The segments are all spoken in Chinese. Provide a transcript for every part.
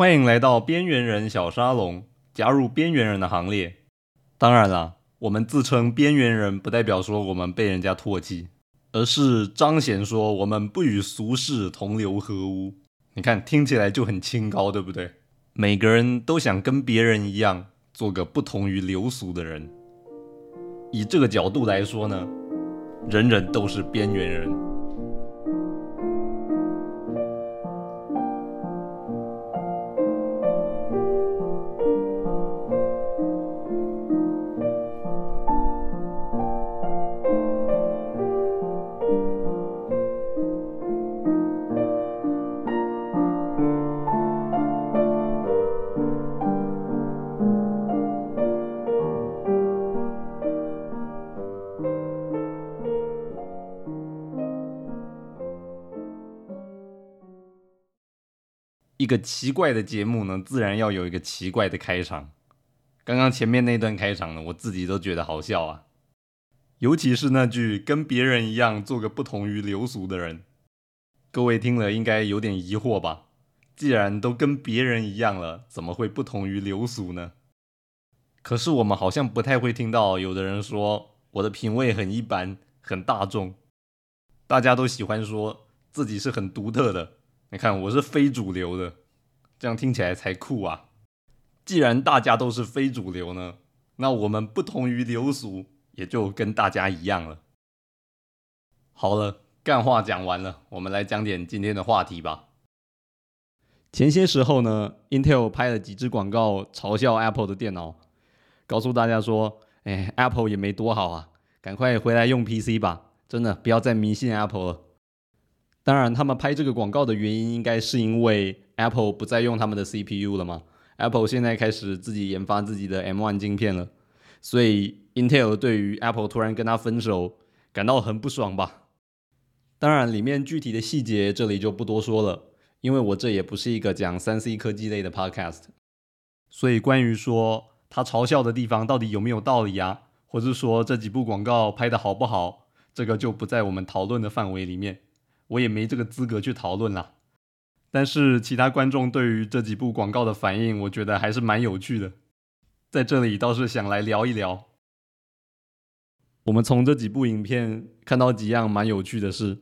欢迎来到边缘人小沙龙，加入边缘人的行列。当然啦，我们自称边缘人，不代表说我们被人家唾弃，而是彰显说我们不与俗世同流合污。你看，听起来就很清高，对不对？每个人都想跟别人一样，做个不同于流俗的人。以这个角度来说呢，人人都是边缘人。一个奇怪的节目呢，自然要有一个奇怪的开场。刚刚前面那段开场呢，我自己都觉得好笑啊，尤其是那句“跟别人一样，做个不同于流俗的人”。各位听了应该有点疑惑吧？既然都跟别人一样了，怎么会不同于流俗呢？可是我们好像不太会听到有的人说我的品味很一般，很大众。大家都喜欢说自己是很独特的。你看，我是非主流的，这样听起来才酷啊！既然大家都是非主流呢，那我们不同于流俗，也就跟大家一样了。好了，干话讲完了，我们来讲点今天的话题吧。前些时候呢，Intel 拍了几支广告嘲笑 Apple 的电脑，告诉大家说：“哎，Apple 也没多好啊，赶快回来用 PC 吧，真的不要再迷信 Apple 了。”当然，他们拍这个广告的原因，应该是因为 Apple 不再用他们的 CPU 了嘛。Apple 现在开始自己研发自己的 M1 镜片了，所以 Intel 对于 Apple 突然跟他分手感到很不爽吧。当然，里面具体的细节这里就不多说了，因为我这也不是一个讲三 C 科技类的 Podcast，所以关于说他嘲笑的地方到底有没有道理啊，或者说这几部广告拍的好不好，这个就不在我们讨论的范围里面。我也没这个资格去讨论啦，但是其他观众对于这几部广告的反应，我觉得还是蛮有趣的，在这里倒是想来聊一聊。我们从这几部影片看到几样蛮有趣的事，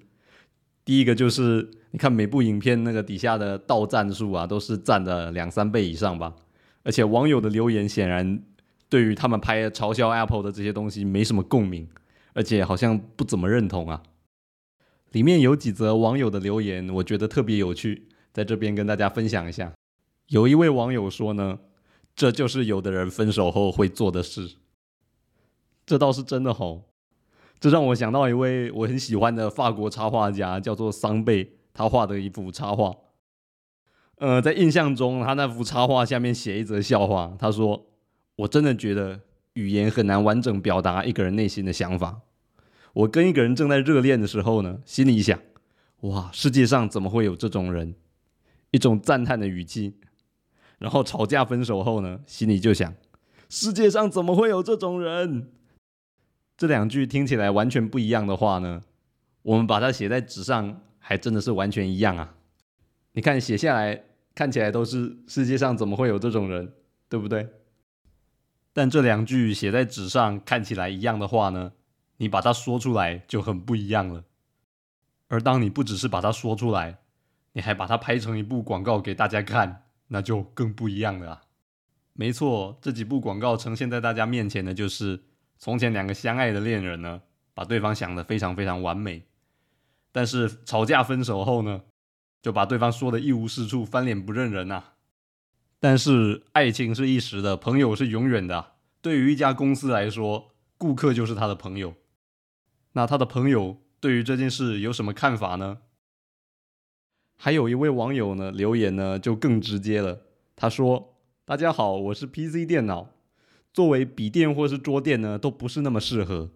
第一个就是你看每部影片那个底下的到赞数啊，都是赞的两三倍以上吧，而且网友的留言显然对于他们拍嘲笑 Apple 的这些东西没什么共鸣，而且好像不怎么认同啊。里面有几则网友的留言，我觉得特别有趣，在这边跟大家分享一下。有一位网友说呢，这就是有的人分手后会做的事。这倒是真的吼，这让我想到一位我很喜欢的法国插画家，叫做桑贝，他画的一幅插画。呃，在印象中，他那幅插画下面写一则笑话，他说：“我真的觉得语言很难完整表达一个人内心的想法。”我跟一个人正在热恋的时候呢，心里想：哇，世界上怎么会有这种人？一种赞叹的语气。然后吵架分手后呢，心里就想：世界上怎么会有这种人？这两句听起来完全不一样的话呢，我们把它写在纸上，还真的是完全一样啊！你看写下来看起来都是世界上怎么会有这种人，对不对？但这两句写在纸上看起来一样的话呢？你把它说出来就很不一样了，而当你不只是把它说出来，你还把它拍成一部广告给大家看，那就更不一样了啊。没错，这几部广告呈现在大家面前的就是从前两个相爱的恋人呢，把对方想得非常非常完美，但是吵架分手后呢，就把对方说的一无是处，翻脸不认人呐。但是爱情是一时的，朋友是永远的。对于一家公司来说，顾客就是他的朋友。那他的朋友对于这件事有什么看法呢？还有一位网友呢留言呢就更直接了，他说：“大家好，我是 PC 电脑，作为笔电或是桌垫呢都不是那么适合，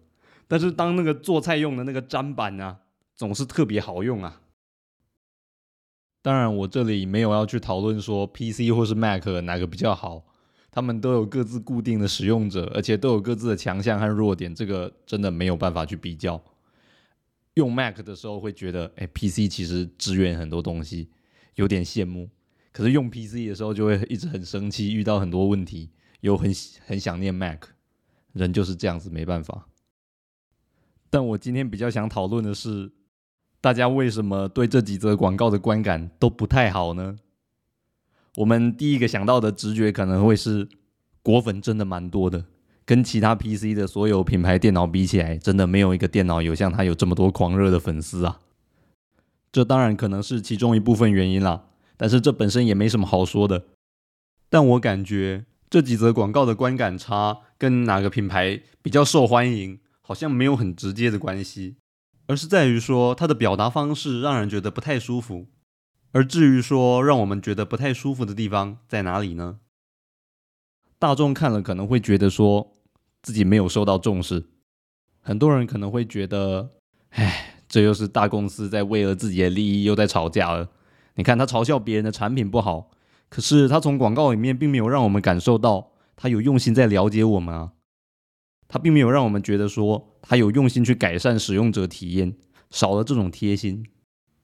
但是当那个做菜用的那个砧板啊，总是特别好用啊。”当然，我这里没有要去讨论说 PC 或是 Mac 哪个比较好。他们都有各自固定的使用者，而且都有各自的强项和弱点，这个真的没有办法去比较。用 Mac 的时候会觉得，哎，PC 其实支援很多东西，有点羡慕。可是用 PC 的时候就会一直很生气，遇到很多问题，又很很想念 Mac，人就是这样子，没办法。但我今天比较想讨论的是，大家为什么对这几则广告的观感都不太好呢？我们第一个想到的直觉可能会是，果粉真的蛮多的，跟其他 PC 的所有品牌电脑比起来，真的没有一个电脑有像它有这么多狂热的粉丝啊。这当然可能是其中一部分原因啦，但是这本身也没什么好说的。但我感觉这几则广告的观感差，跟哪个品牌比较受欢迎，好像没有很直接的关系，而是在于说它的表达方式让人觉得不太舒服。而至于说让我们觉得不太舒服的地方在哪里呢？大众看了可能会觉得说自己没有受到重视，很多人可能会觉得，唉，这又是大公司在为了自己的利益又在吵架了。你看他嘲笑别人的产品不好，可是他从广告里面并没有让我们感受到他有用心在了解我们啊，他并没有让我们觉得说他有用心去改善使用者体验，少了这种贴心。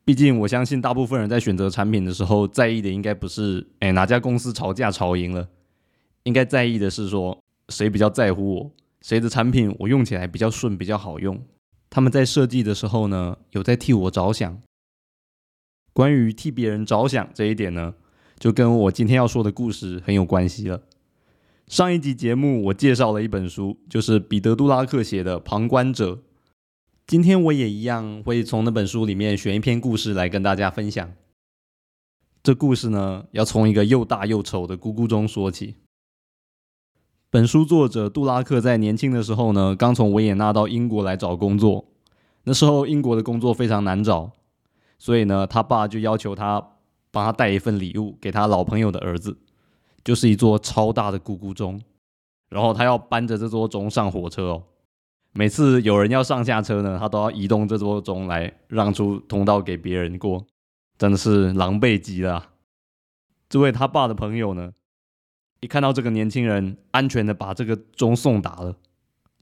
毕竟，我相信大部分人在选择产品的时候，在意的应该不是哎哪家公司吵架吵赢了，应该在意的是说谁比较在乎我，谁的产品我用起来比较顺、比较好用。他们在设计的时候呢，有在替我着想。关于替别人着想这一点呢，就跟我今天要说的故事很有关系了。上一集节目我介绍了一本书，就是彼得·杜拉克写的《旁观者》。今天我也一样会从那本书里面选一篇故事来跟大家分享。这故事呢，要从一个又大又丑的咕咕钟说起。本书作者杜拉克在年轻的时候呢，刚从维也纳到英国来找工作。那时候英国的工作非常难找，所以呢，他爸就要求他帮他带一份礼物给他老朋友的儿子，就是一座超大的咕咕钟。然后他要搬着这座钟上火车哦。每次有人要上下车呢，他都要移动这座钟来让出通道给别人过，真的是狼狈极了。这位他爸的朋友呢，一看到这个年轻人安全的把这个钟送达了，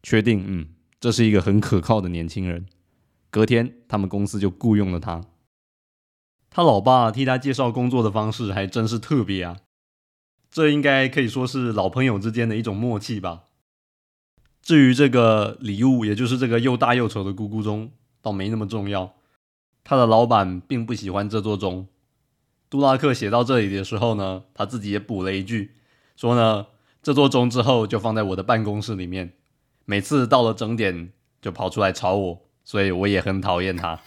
确定嗯，这是一个很可靠的年轻人。隔天，他们公司就雇佣了他。他老爸替他介绍工作的方式还真是特别啊，这应该可以说是老朋友之间的一种默契吧。至于这个礼物，也就是这个又大又丑的咕咕钟，倒没那么重要。他的老板并不喜欢这座钟。杜拉克写到这里的时候呢，他自己也补了一句，说呢，这座钟之后就放在我的办公室里面，每次到了整点就跑出来吵我，所以我也很讨厌他。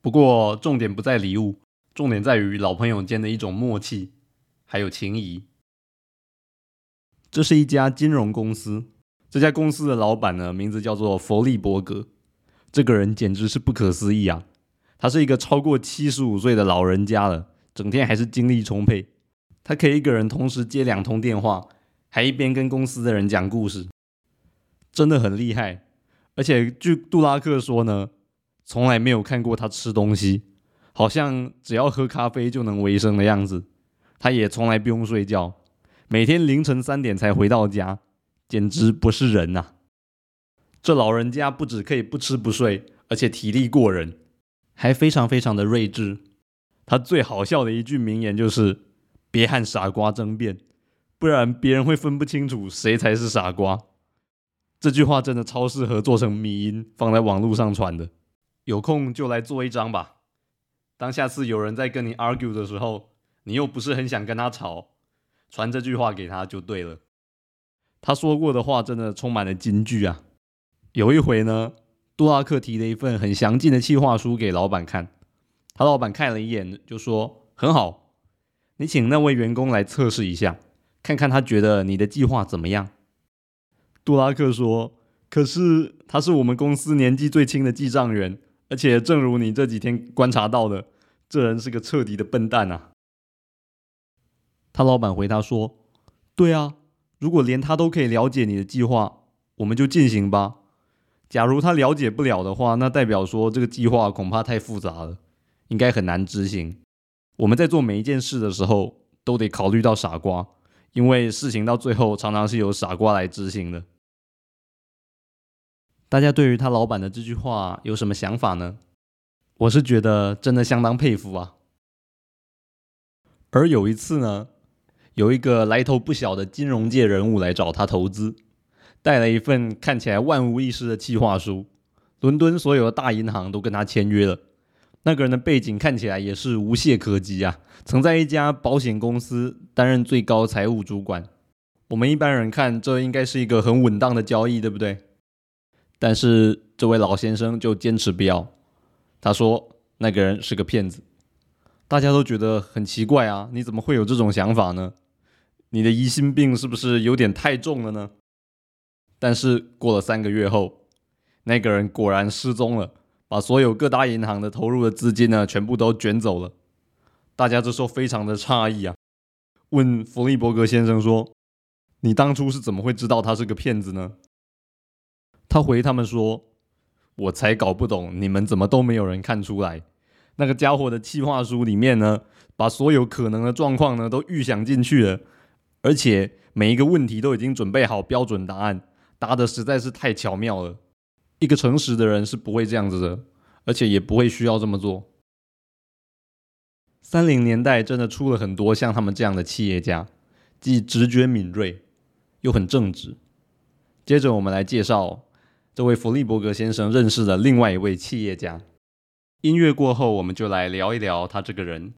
不过重点不在礼物，重点在于老朋友间的一种默契，还有情谊。这是一家金融公司，这家公司的老板呢，名字叫做弗利伯格。这个人简直是不可思议啊！他是一个超过七十五岁的老人家了，整天还是精力充沛。他可以一个人同时接两通电话，还一边跟公司的人讲故事，真的很厉害。而且据杜拉克说呢，从来没有看过他吃东西，好像只要喝咖啡就能维生的样子。他也从来不用睡觉。每天凌晨三点才回到家，简直不是人呐！这老人家不止可以不吃不睡，而且体力过人，还非常非常的睿智。他最好笑的一句名言就是：“别和傻瓜争辩，不然别人会分不清楚谁才是傻瓜。”这句话真的超适合做成迷音，放在网络上传的。有空就来做一张吧。当下次有人在跟你 argue 的时候，你又不是很想跟他吵。传这句话给他就对了。他说过的话真的充满了金句啊！有一回呢，杜拉克提了一份很详尽的计划书给老板看，他老板看了一眼就说：“很好，你请那位员工来测试一下，看看他觉得你的计划怎么样。”杜拉克说：“可是他是我们公司年纪最轻的记账员，而且正如你这几天观察到的，这人是个彻底的笨蛋啊！”他老板回他说：“对啊，如果连他都可以了解你的计划，我们就进行吧。假如他了解不了的话，那代表说这个计划恐怕太复杂了，应该很难执行。我们在做每一件事的时候，都得考虑到傻瓜，因为事情到最后常常是由傻瓜来执行的。大家对于他老板的这句话有什么想法呢？我是觉得真的相当佩服啊。而有一次呢，有一个来头不小的金融界人物来找他投资，带了一份看起来万无一失的计划书。伦敦所有的大银行都跟他签约了。那个人的背景看起来也是无懈可击啊，曾在一家保险公司担任最高财务主管。我们一般人看这应该是一个很稳当的交易，对不对？但是这位老先生就坚持不要，他说那个人是个骗子。大家都觉得很奇怪啊，你怎么会有这种想法呢？你的疑心病是不是有点太重了呢？但是过了三个月后，那个人果然失踪了，把所有各大银行的投入的资金呢全部都卷走了。大家这时候非常的诧异啊，问弗利伯格先生说：“你当初是怎么会知道他是个骗子呢？”他回他们说：“我才搞不懂，你们怎么都没有人看出来。”那个家伙的计划书里面呢，把所有可能的状况呢都预想进去了，而且每一个问题都已经准备好标准答案，答的实在是太巧妙了。一个诚实的人是不会这样子的，而且也不会需要这么做。三零年代真的出了很多像他们这样的企业家，既直觉敏锐，又很正直。接着我们来介绍这位弗利伯格先生认识的另外一位企业家。音乐过后，我们就来聊一聊他这个人。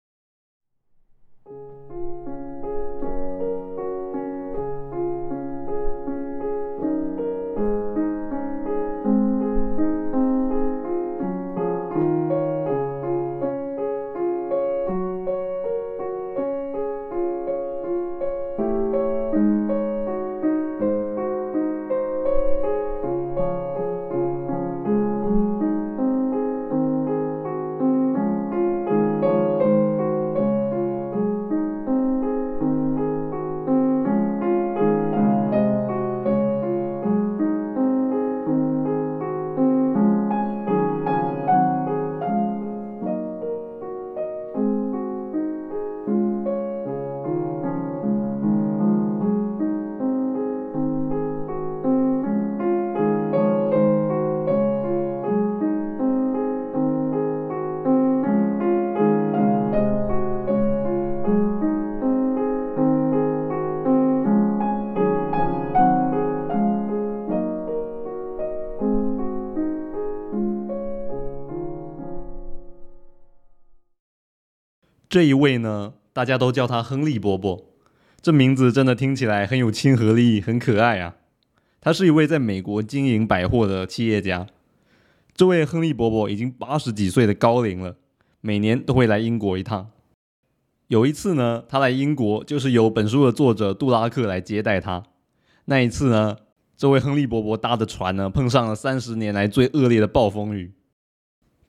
这一位呢，大家都叫他亨利伯伯，这名字真的听起来很有亲和力，很可爱啊。他是一位在美国经营百货的企业家。这位亨利伯伯已经八十几岁的高龄了，每年都会来英国一趟。有一次呢，他来英国就是由本书的作者杜拉克来接待他。那一次呢，这位亨利伯伯搭的船呢，碰上了三十年来最恶劣的暴风雨。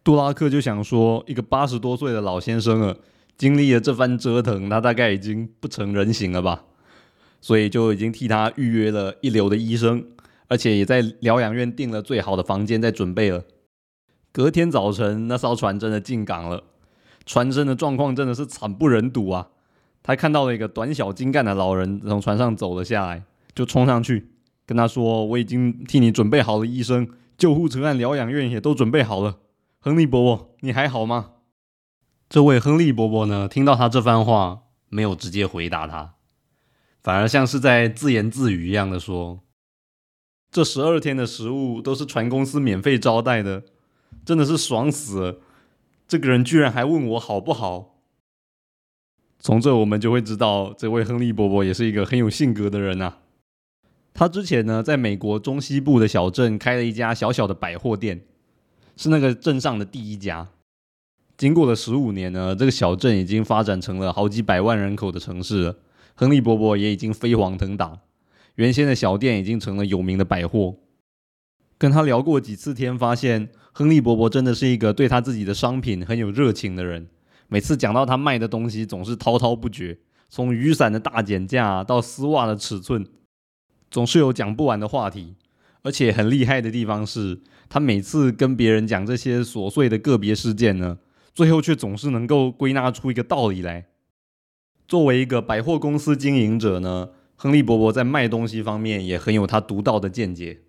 杜拉克就想说，一个八十多岁的老先生了。经历了这番折腾，他大概已经不成人形了吧，所以就已经替他预约了一流的医生，而且也在疗养院订了最好的房间在准备了。隔天早晨，那艘船真的进港了，船身的状况真的是惨不忍睹啊！他看到了一个短小精干的老人从船上走了下来，就冲上去跟他说：“我已经替你准备好了医生，救护车和疗养院也都准备好了。亨利伯伯，你还好吗？”这位亨利伯伯呢，听到他这番话，没有直接回答他，反而像是在自言自语一样的说：“这十二天的食物都是船公司免费招待的，真的是爽死了。这个人居然还问我好不好？从这我们就会知道，这位亨利伯伯也是一个很有性格的人呐。他之前呢，在美国中西部的小镇开了一家小小的百货店，是那个镇上的第一家。”经过了十五年呢，这个小镇已经发展成了好几百万人口的城市。亨利伯伯也已经飞黄腾达，原先的小店已经成了有名的百货。跟他聊过几次天，发现亨利伯伯真的是一个对他自己的商品很有热情的人。每次讲到他卖的东西，总是滔滔不绝，从雨伞的大减价到丝袜的尺寸，总是有讲不完的话题。而且很厉害的地方是，他每次跟别人讲这些琐碎的个别事件呢。最后却总是能够归纳出一个道理来。作为一个百货公司经营者呢，亨利伯伯在卖东西方面也很有他独到的见解。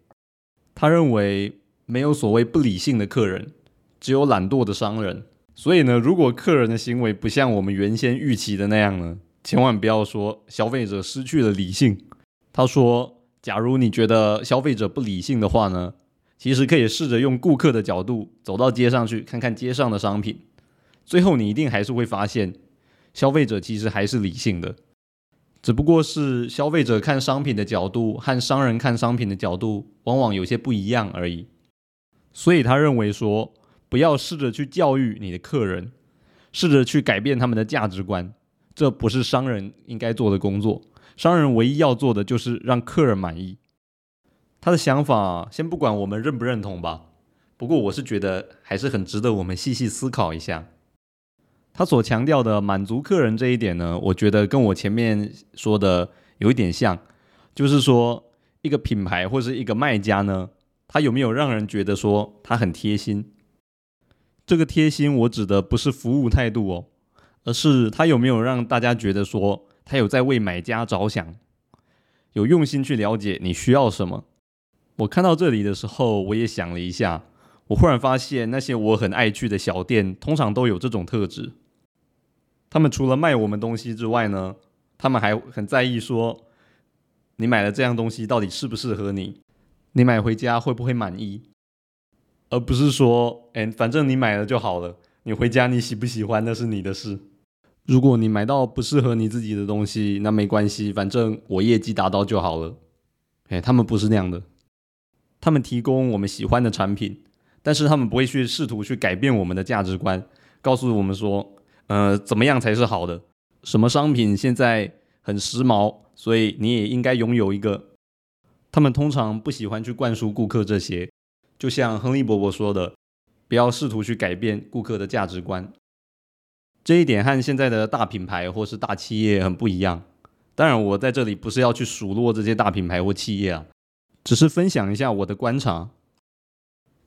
他认为没有所谓不理性的客人，只有懒惰的商人。所以呢，如果客人的行为不像我们原先预期的那样呢，千万不要说消费者失去了理性。他说，假如你觉得消费者不理性的话呢，其实可以试着用顾客的角度走到街上去看看街上的商品，最后你一定还是会发现，消费者其实还是理性的，只不过是消费者看商品的角度和商人看商品的角度往往有些不一样而已。所以他认为说。不要试着去教育你的客人，试着去改变他们的价值观，这不是商人应该做的工作。商人唯一要做的就是让客人满意。他的想法先不管我们认不认同吧，不过我是觉得还是很值得我们细细思考一下。他所强调的满足客人这一点呢，我觉得跟我前面说的有一点像，就是说一个品牌或是一个卖家呢，他有没有让人觉得说他很贴心？这个贴心，我指的不是服务态度哦，而是他有没有让大家觉得说他有在为买家着想，有用心去了解你需要什么。我看到这里的时候，我也想了一下，我忽然发现那些我很爱去的小店，通常都有这种特质。他们除了卖我们东西之外呢，他们还很在意说你买了这样东西到底适不适合你，你买回家会不会满意。而不是说，哎，反正你买了就好了，你回家你喜不喜欢那是你的事。如果你买到不适合你自己的东西，那没关系，反正我业绩达到就好了。哎，他们不是那样的，他们提供我们喜欢的产品，但是他们不会去试图去改变我们的价值观，告诉我们说，呃，怎么样才是好的？什么商品现在很时髦，所以你也应该拥有一个。他们通常不喜欢去灌输顾客这些。就像亨利伯伯说的，不要试图去改变顾客的价值观。这一点和现在的大品牌或是大企业很不一样。当然，我在这里不是要去数落这些大品牌或企业啊，只是分享一下我的观察。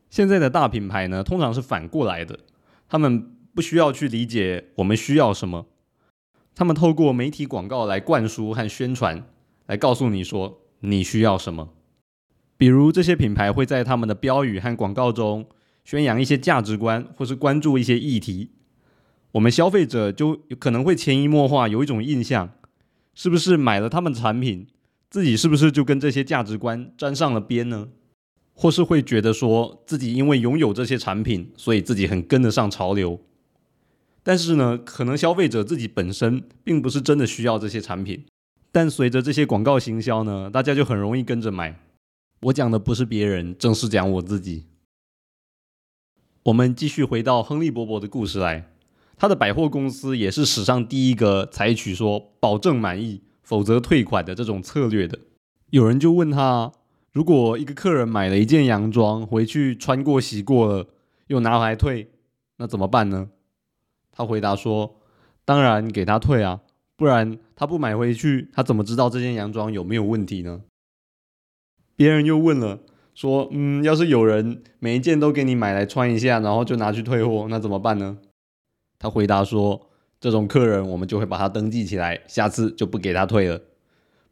现在的大品牌呢，通常是反过来的，他们不需要去理解我们需要什么，他们透过媒体广告来灌输和宣传，来告诉你说你需要什么。比如这些品牌会在他们的标语和广告中宣扬一些价值观，或是关注一些议题，我们消费者就可能会潜移默化有一种印象，是不是买了他们的产品，自己是不是就跟这些价值观沾上了边呢？或是会觉得说自己因为拥有这些产品，所以自己很跟得上潮流？但是呢，可能消费者自己本身并不是真的需要这些产品，但随着这些广告行销呢，大家就很容易跟着买。我讲的不是别人，正是讲我自己。我们继续回到亨利伯伯的故事来，他的百货公司也是史上第一个采取说保证满意，否则退款的这种策略的。有人就问他，如果一个客人买了一件洋装回去穿过洗过了，又拿回来退，那怎么办呢？他回答说：“当然给他退啊，不然他不买回去，他怎么知道这件洋装有没有问题呢？”别人又问了，说：“嗯，要是有人每一件都给你买来穿一下，然后就拿去退货，那怎么办呢？”他回答说：“这种客人，我们就会把他登记起来，下次就不给他退了。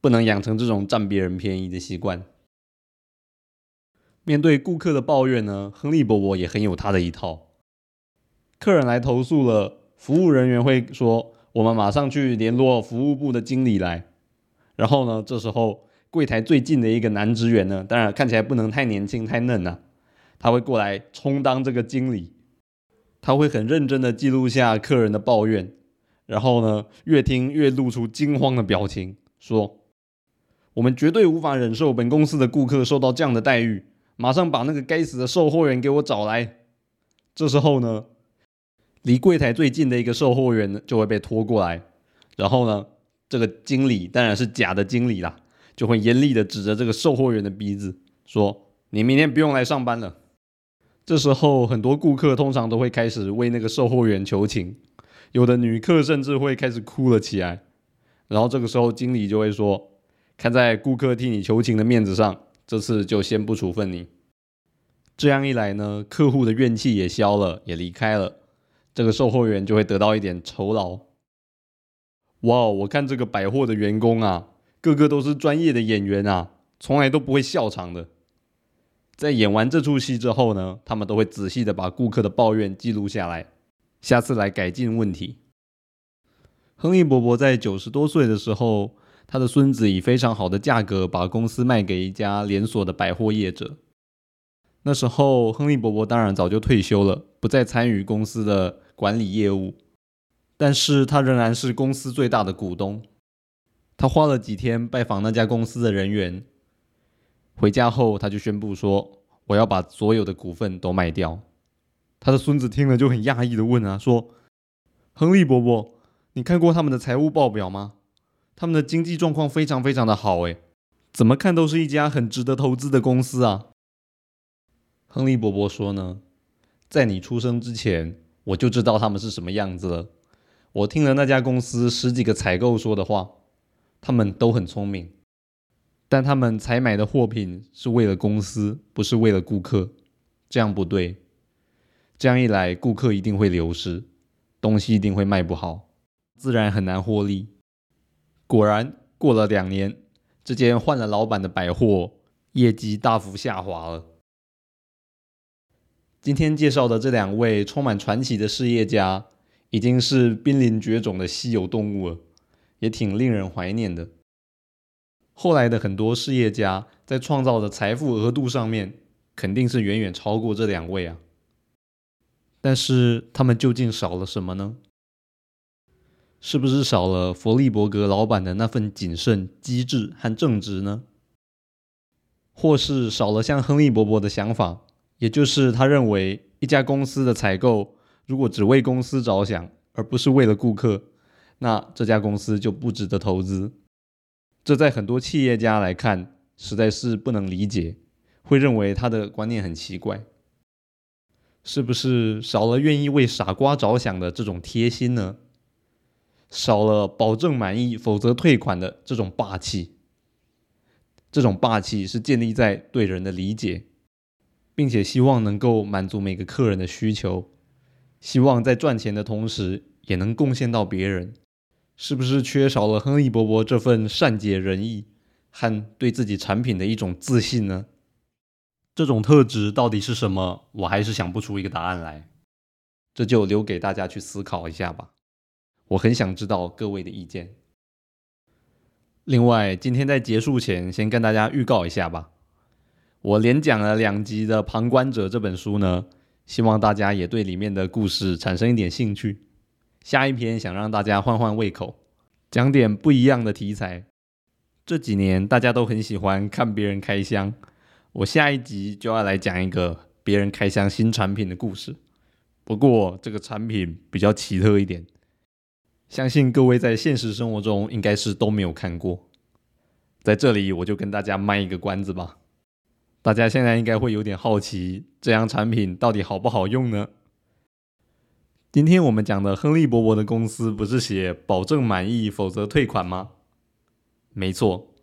不能养成这种占别人便宜的习惯。”面对顾客的抱怨呢，亨利伯伯也很有他的一套。客人来投诉了，服务人员会说：“我们马上去联络服务部的经理来。”然后呢，这时候。柜台最近的一个男职员呢，当然看起来不能太年轻太嫩啊，他会过来充当这个经理，他会很认真的记录下客人的抱怨，然后呢，越听越露出惊慌的表情，说：“我们绝对无法忍受本公司的顾客受到这样的待遇，马上把那个该死的售货员给我找来。”这时候呢，离柜台最近的一个售货员呢就会被拖过来，然后呢，这个经理当然是假的经理啦。就会严厉的指着这个售货员的鼻子说：“你明天不用来上班了。”这时候，很多顾客通常都会开始为那个售货员求情，有的女客甚至会开始哭了起来。然后这个时候，经理就会说：“看在顾客替你求情的面子上，这次就先不处分你。”这样一来呢，客户的怨气也消了，也离开了，这个售货员就会得到一点酬劳。哇，我看这个百货的员工啊！个个都是专业的演员啊，从来都不会笑场的。在演完这出戏之后呢，他们都会仔细的把顾客的抱怨记录下来，下次来改进问题。亨利伯伯在九十多岁的时候，他的孙子以非常好的价格把公司卖给一家连锁的百货业者。那时候，亨利伯伯当然早就退休了，不再参与公司的管理业务，但是他仍然是公司最大的股东。他花了几天拜访那家公司的人员，回家后他就宣布说：“我要把所有的股份都卖掉。”他的孙子听了就很讶异的问啊：“说，亨利伯伯。”你看过他们的财务报表吗？他们的经济状况非常非常的好，诶，怎么看都是一家很值得投资的公司啊。亨利伯伯说呢，在你出生之前，我就知道他们是什么样子了。我听了那家公司十几个采购说的话，他们都很聪明，但他们采买的货品是为了公司，不是为了顾客，这样不对。这样一来，顾客一定会流失，东西一定会卖不好。自然很难获利。果然，过了两年，这间换了老板的百货业绩大幅下滑了。今天介绍的这两位充满传奇的事业家，已经是濒临绝种的稀有动物了，也挺令人怀念的。后来的很多事业家在创造的财富额度上面，肯定是远远超过这两位啊。但是他们究竟少了什么呢？是不是少了佛利伯格老板的那份谨慎、机智和正直呢？或是少了像亨利伯伯的想法，也就是他认为一家公司的采购如果只为公司着想，而不是为了顾客，那这家公司就不值得投资。这在很多企业家来看，实在是不能理解，会认为他的观念很奇怪。是不是少了愿意为傻瓜着想的这种贴心呢？少了保证满意，否则退款的这种霸气。这种霸气是建立在对人的理解，并且希望能够满足每个客人的需求，希望在赚钱的同时也能贡献到别人。是不是缺少了亨利伯伯这份善解人意和对自己产品的一种自信呢？这种特质到底是什么？我还是想不出一个答案来。这就留给大家去思考一下吧。我很想知道各位的意见。另外，今天在结束前，先跟大家预告一下吧。我连讲了两集的《旁观者》这本书呢，希望大家也对里面的故事产生一点兴趣。下一篇想让大家换换胃口，讲点不一样的题材。这几年大家都很喜欢看别人开箱，我下一集就要来讲一个别人开箱新产品的故事。不过这个产品比较奇特一点。相信各位在现实生活中应该是都没有看过，在这里我就跟大家卖一个关子吧。大家现在应该会有点好奇，这样产品到底好不好用呢？今天我们讲的亨利伯伯的公司不是写保证满意，否则退款吗？没错，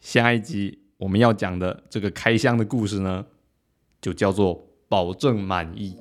下一集我们要讲的这个开箱的故事呢，就叫做保证满意。